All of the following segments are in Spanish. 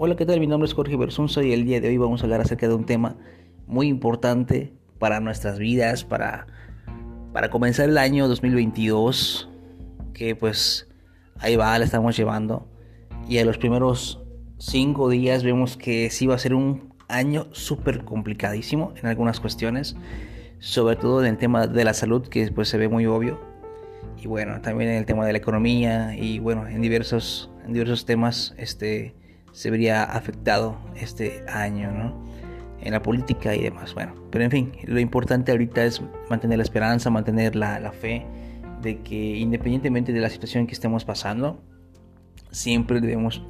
Hola, ¿qué tal? Mi nombre es Jorge Bersunza y el día de hoy vamos a hablar acerca de un tema muy importante para nuestras vidas, para, para comenzar el año 2022, que pues ahí va, la estamos llevando. Y a los primeros cinco días vemos que sí va a ser un año súper complicadísimo en algunas cuestiones, sobre todo en el tema de la salud, que pues se ve muy obvio. Y bueno, también en el tema de la economía y bueno, en diversos, en diversos temas, este se vería afectado este año, ¿no? En la política y demás. Bueno, pero en fin, lo importante ahorita es mantener la esperanza, mantener la, fe de que independientemente de la situación que estemos pasando, siempre debemos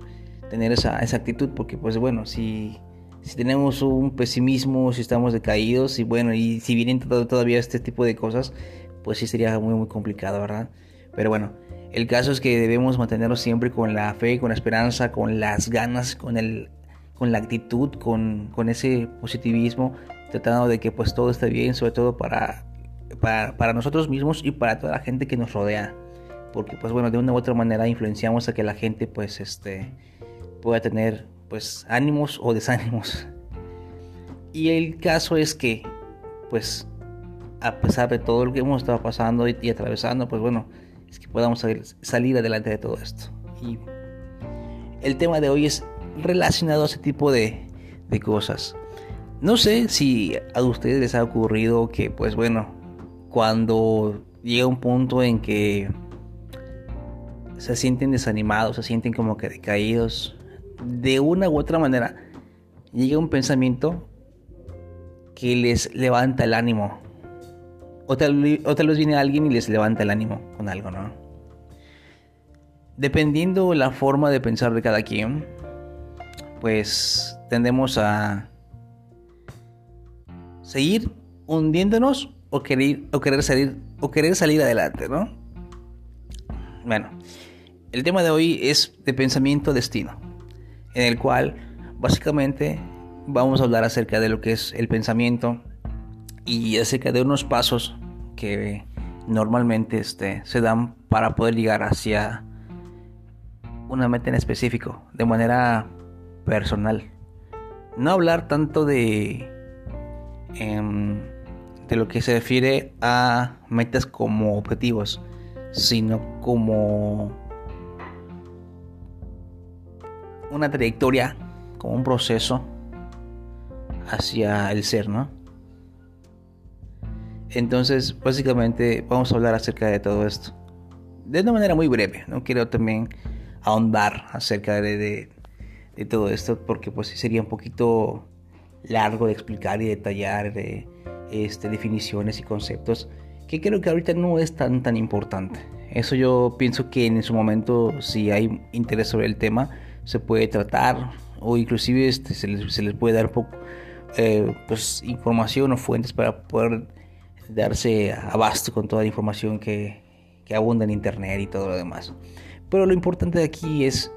tener esa, esa actitud porque pues bueno, si, si tenemos un pesimismo, si estamos decaídos y bueno, y si vienen todavía este tipo de cosas, pues sí sería muy muy complicado, ¿verdad? Pero bueno, el caso es que debemos mantenernos siempre con la fe, con la esperanza, con las ganas, con, el, con la actitud, con, con ese positivismo, tratando de que pues todo esté bien, sobre todo para, para, nosotros mismos y para toda la gente que nos rodea. Porque pues bueno, de una u otra manera influenciamos a que la gente pues este pueda tener pues ánimos o desánimos. Y el caso es que pues a pesar de todo lo que hemos estado pasando y atravesando, pues bueno, es que podamos salir adelante de todo esto. Y el tema de hoy es relacionado a ese tipo de, de cosas. No sé si a ustedes les ha ocurrido que, pues bueno, cuando llega un punto en que se sienten desanimados, se sienten como que decaídos, de una u otra manera, llega un pensamiento que les levanta el ánimo. O tal, vez viene alguien y les levanta el ánimo con algo, ¿no? Dependiendo la forma de pensar de cada quien, pues tendemos a seguir hundiéndonos o querer, o querer salir o querer salir adelante, ¿no? Bueno, el tema de hoy es de pensamiento destino, en el cual básicamente vamos a hablar acerca de lo que es el pensamiento y acerca de unos pasos que normalmente este, se dan para poder llegar hacia una meta en específico, de manera personal. No hablar tanto de, em, de lo que se refiere a metas como objetivos, sino como una trayectoria, como un proceso hacia el ser, ¿no? Entonces, básicamente vamos a hablar acerca de todo esto. De una manera muy breve, no quiero también ahondar acerca de, todo esto porque pues sería un poquito largo de explicar y detallar de, este, definiciones y conceptos que creo que ahorita no es tan tan importante. Eso yo pienso que en su momento si hay interés sobre el tema se puede tratar o inclusive este, se, les, puede dar poco, eh, pues, información o fuentes para poder darse abasto con toda la información que, que abunda en internet y todo lo demás. Pero lo importante de aquí es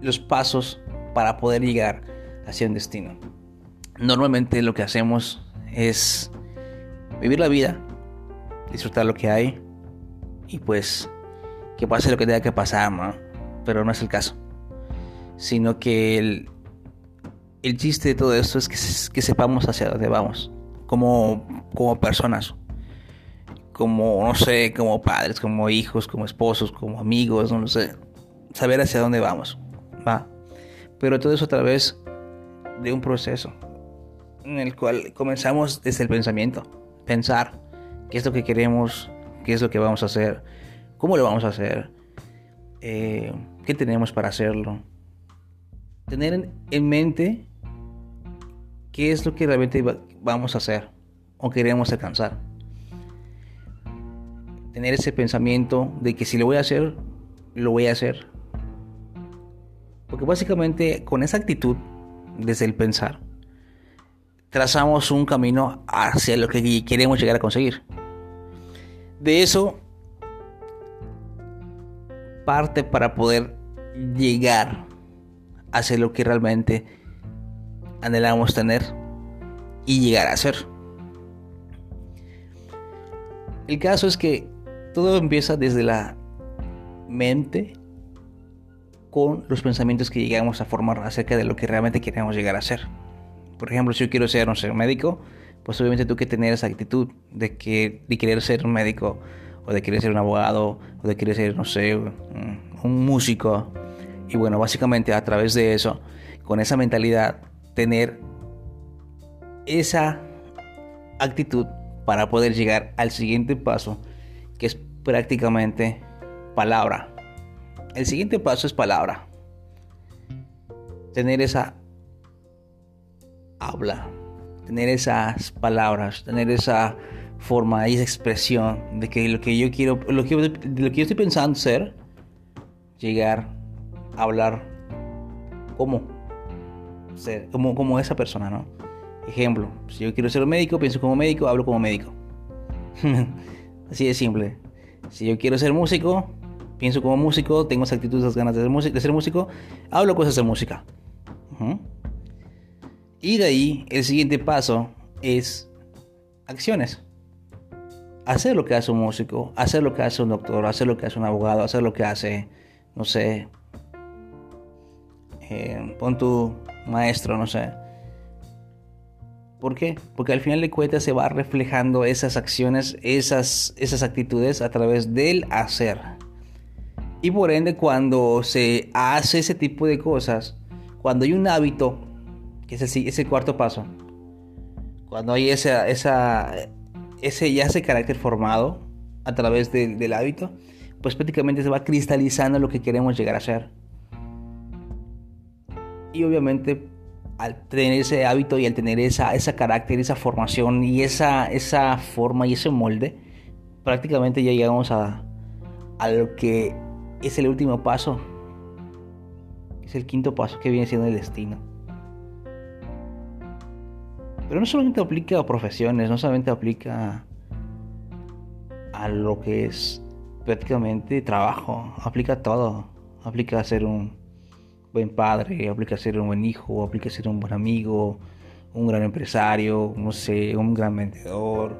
los pasos para poder llegar hacia un destino. Normalmente lo que hacemos es vivir la vida, disfrutar lo que hay y pues que pase lo que tenga que pasar, ¿no? Pero no es el caso. Sino que el, el chiste de todo esto es que, que sepamos hacia dónde vamos como, como personas, como, no sé, como padres, como hijos, como esposos, como amigos, no sé, saber hacia dónde vamos, va. Pero todo eso a través de un proceso en el cual comenzamos desde el pensamiento, pensar qué es lo que queremos, qué es lo que vamos a hacer, cómo lo vamos a hacer, eh, qué tenemos para hacerlo. Tener en mente qué es lo que realmente vamos a hacer o queremos alcanzar. Tener ese pensamiento de que si lo voy a hacer, lo voy a hacer. Porque básicamente con esa actitud, desde el pensar, trazamos un camino hacia lo que queremos llegar a conseguir. De eso parte para poder llegar hacia lo que realmente anhelamos tener y llegar a ser. El caso es que todo empieza desde la mente con los pensamientos que llegamos a formar acerca de lo que realmente queremos llegar a ser. Por ejemplo, si yo quiero ser, no sé, médico, pues obviamente tú que tener esa actitud de, que, de querer ser un médico, o de querer ser un abogado, o de querer ser, no sé, un músico. Y bueno, básicamente a través de eso, con esa mentalidad, tener esa actitud para poder llegar al siguiente paso, que es prácticamente palabra. El siguiente paso es palabra. Tener esa habla, tener esas palabras, tener esa forma y esa expresión de que lo que yo quiero, lo que, lo que yo estoy pensando ser, llegar a hablar como, ser, como, como esa persona, ¿no? Ejemplo, si yo quiero ser médico, pienso como médico, hablo como médico. Así de simple. Si yo quiero ser músico, pienso como músico, tengo esa actitud, esas ganas de ser, de ser músico, hablo cosas de música. Y de ahí, el siguiente paso es acciones. Hacer lo que hace un músico, hacer lo que hace un doctor, hacer lo que hace un abogado, hacer lo que hace, no sé, eh, pon tu maestro, no sé ¿Por qué? Porque al final de cuentas se va reflejando esas acciones, esas, esas actitudes a través del hacer. Y por ende cuando se hace ese tipo de cosas, cuando hay un hábito, que es el, es el cuarto paso, cuando hay esa, esa, ese ya ese carácter formado a través del hábito, pues prácticamente se va cristalizando lo que queremos llegar a ser. Y obviamente al tener ese hábito y al tener esa, esa carácter, esa formación y esa, esa forma y ese molde, prácticamente ya llegamos a, a lo que es el último paso. Es el quinto paso que viene siendo el destino. Pero no solamente aplica a profesiones, no solamente aplica a lo que es prácticamente trabajo, aplica a todo. Aplica a ser un, buen padre, aplica a ser un buen hijo, aplica a ser un buen amigo, un gran empresario, no sé, un gran vendedor,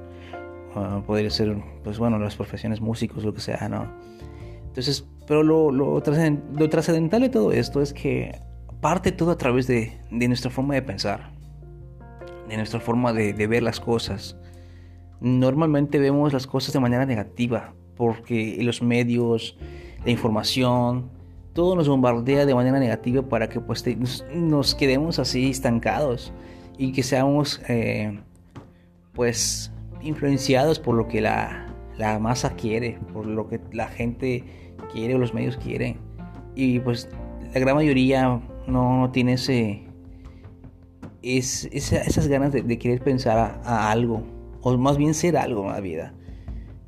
uh, podría ser, pues bueno, las profesiones músicos, lo que sea, ¿no? Entonces, pero lo, lo, trascendental de todo esto es que parte todo a través de, de nuestra forma de pensar, de nuestra forma de, de ver las cosas. Normalmente vemos las cosas de manera negativa, porque los medios, la información, todo nos bombardea de manera negativa para que pues nos, quedemos así estancados y que seamos eh, pues influenciados por lo que la, masa quiere, por lo que la gente quiere o los medios quieren. Y pues la gran mayoría no, tiene ese, es, esas ganas de, querer pensar a, algo, o más bien ser algo en la vida.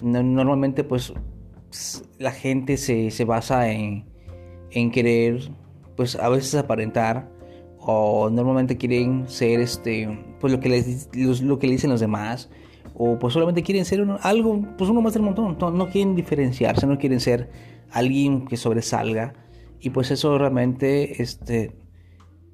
normalmente pues la gente se, se basa en, en querer, pues a veces aparentar o normalmente quieren ser este, pues lo que les lo que le dicen los demás o pues solamente quieren ser algo, pues uno más del montón, no, quieren diferenciarse, no quieren ser alguien que sobresalga y pues eso realmente este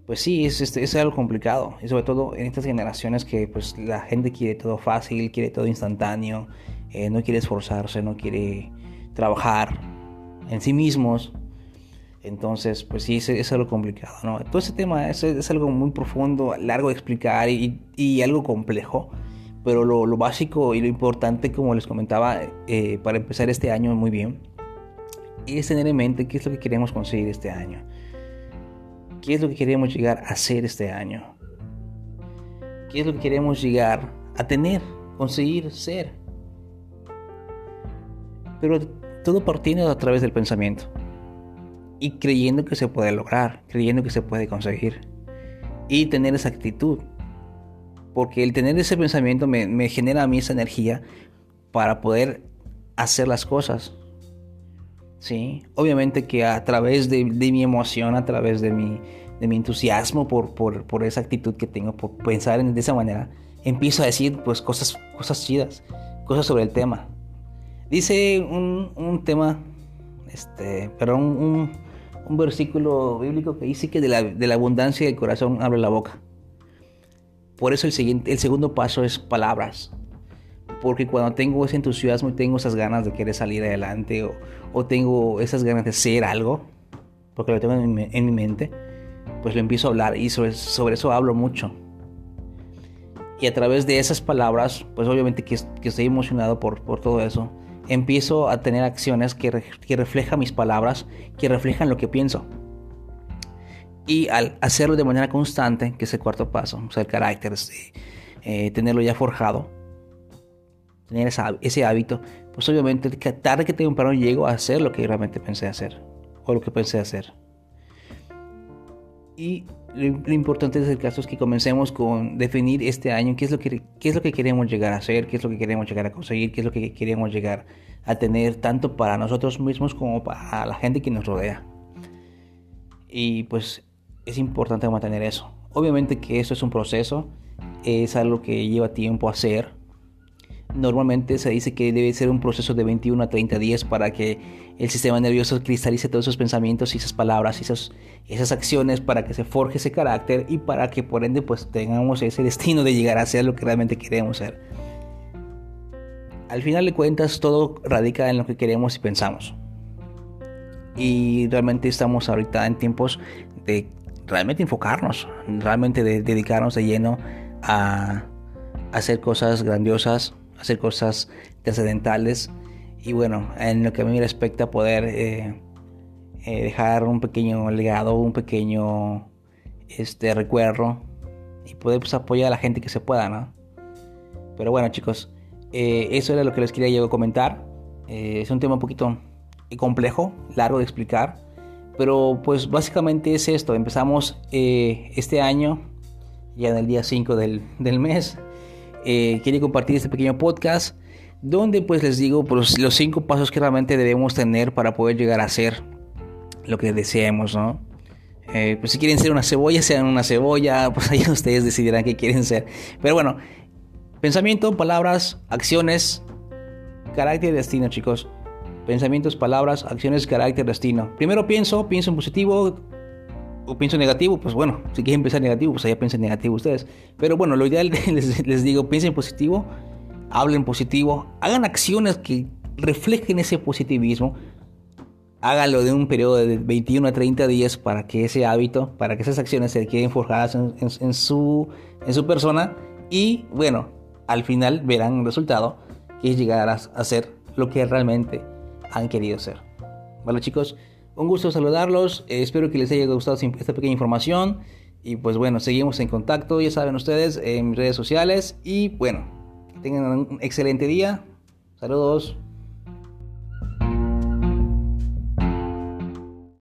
pues sí, es, este, es algo complicado. Y sobre todo en estas generaciones que pues la gente quiere todo fácil, quiere todo instantáneo, eh, no quiere esforzarse, no quiere trabajar en sí mismos. Entonces, pues sí, es, algo complicado, ¿no? Todo ese tema es, algo muy profundo, largo de explicar y, algo complejo, pero lo, básico y lo importante, como les comentaba, eh, para empezar este año muy bien, es tener en mente qué es lo que queremos conseguir este año. ¿Qué es lo que queremos llegar a hacer este año? ¿Qué es lo que queremos llegar a tener, conseguir, ser? Pero todo partiendo a través del pensamiento y creyendo que se puede lograr, creyendo que se puede conseguir y tener esa actitud. Porque el tener ese pensamiento me, genera a mí esa energía para poder hacer las cosas. ¿Sí? Obviamente que a través de, mi emoción, a través de mi, de mi entusiasmo por, por, esa actitud que tengo, por pensar de esa manera, empiezo a decir pues cosas, cosas chidas, cosas sobre el tema. Dice un, un tema, este, pero un versículo bíblico que dice que de la, abundancia del corazón abre la boca. Por eso el, siguiente, el segundo paso es palabras. Porque cuando tengo ese entusiasmo y tengo esas ganas de querer salir adelante o, tengo esas ganas de ser algo, porque lo tengo en mi, mente, pues lo empiezo a hablar y sobre, sobre, eso hablo mucho. Y a través de esas palabras, pues obviamente que, que estoy emocionado por, por todo eso, empiezo a tener acciones que, que reflejan mis palabras, que reflejan lo que pienso. Y al hacerlo de manera constante, que es el cuarto paso, o sea, el carácter, eh, tenerlo ya forjado, tener ese hábito, pues obviamente tarde que temprano llego a hacer lo que realmente pensé hacer, o lo que pensé hacer. Y lo, importante el caso es que comencemos con definir este año qué es, lo que, qué es lo que queremos llegar a hacer, qué es lo que queremos llegar a conseguir, qué es lo que queremos llegar a tener, tanto para nosotros mismos como para la gente que nos rodea. Y pues es importante mantener eso. Obviamente que eso es un proceso, es algo que lleva tiempo hacer. Normalmente se dice que debe ser un proceso de 21 a 30 días para que el sistema nervioso cristalice todos esos pensamientos y esas palabras y esas, esas acciones para que se forje ese carácter y para que por ende pues tengamos ese destino de llegar a ser lo que realmente queremos ser. Al final de cuentas todo radica en lo que queremos y pensamos. Y realmente estamos ahorita en tiempos de realmente enfocarnos, realmente dedicarnos de lleno a, hacer cosas grandiosas, hacer cosas trascendentales y bueno, en lo que a mí respecta poder eh, eh, dejar un pequeño legado, un pequeño este recuerdo y poder pues, apoyar a la gente que se pueda, ¿no? Pero bueno chicos, eh, eso era lo que les quería yo comentar. es un tema un poquito complejo, largo de explicar, pero pues básicamente es esto, empezamos este año ya en el día 5 del, del mes. Eh, compartir este pequeño podcast donde pues les digo los cinco pasos que realmente debemos tener para poder llegar a ser lo que deseemos, ¿no? Eh, pues si quieren ser una cebolla, sean una cebolla, pues ahí ustedes decidirán qué quieren ser. Pero bueno, pensamiento, palabras, acciones, carácter y destino, chicos. Pensamientos, palabras, acciones, carácter, destino. Primero pienso, pienso en positivo, o pienso negativo, pues bueno, si quieren pensar negativo, pues allá piensen negativo ustedes. Pero bueno, lo ideal les, les digo, piensen positivo, hablen positivo, hagan acciones que reflejen ese positivismo. Háganlo de un periodo de 21 a 30 días para que ese hábito, para que esas acciones se queden forjadas en, su, en su persona. Y bueno, al final verán un resultado que es llegar a, a ser lo que realmente han querido ser. Bueno chicos, un gusto saludarlos, eh, espero que les haya gustado esta pequeña información y pues bueno, seguimos en contacto, ya saben ustedes, en mis redes sociales y bueno, tengan un excelente día. Saludos.